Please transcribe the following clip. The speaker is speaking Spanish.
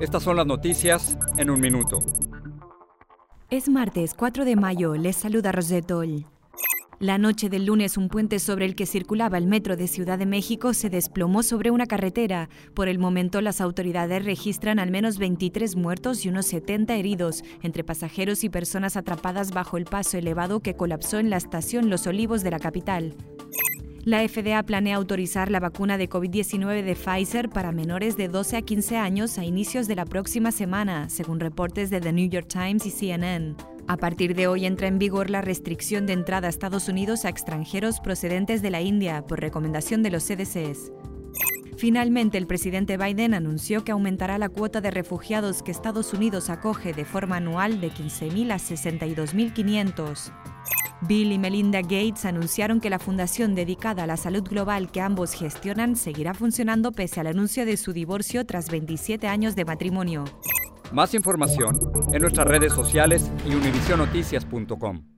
estas son las noticias en un minuto. Es martes 4 de mayo, les saluda Rosetol. La noche del lunes un puente sobre el que circulaba el metro de Ciudad de México se desplomó sobre una carretera. Por el momento las autoridades registran al menos 23 muertos y unos 70 heridos, entre pasajeros y personas atrapadas bajo el paso elevado que colapsó en la estación Los Olivos de la capital. La FDA planea autorizar la vacuna de COVID-19 de Pfizer para menores de 12 a 15 años a inicios de la próxima semana, según reportes de The New York Times y CNN. A partir de hoy entra en vigor la restricción de entrada a Estados Unidos a extranjeros procedentes de la India por recomendación de los CDCs. Finalmente, el presidente Biden anunció que aumentará la cuota de refugiados que Estados Unidos acoge de forma anual de 15.000 a 62.500. Bill y Melinda Gates anunciaron que la fundación dedicada a la salud global que ambos gestionan seguirá funcionando pese al anuncio de su divorcio tras 27 años de matrimonio. Más información en nuestras redes sociales y univisionoticias.com.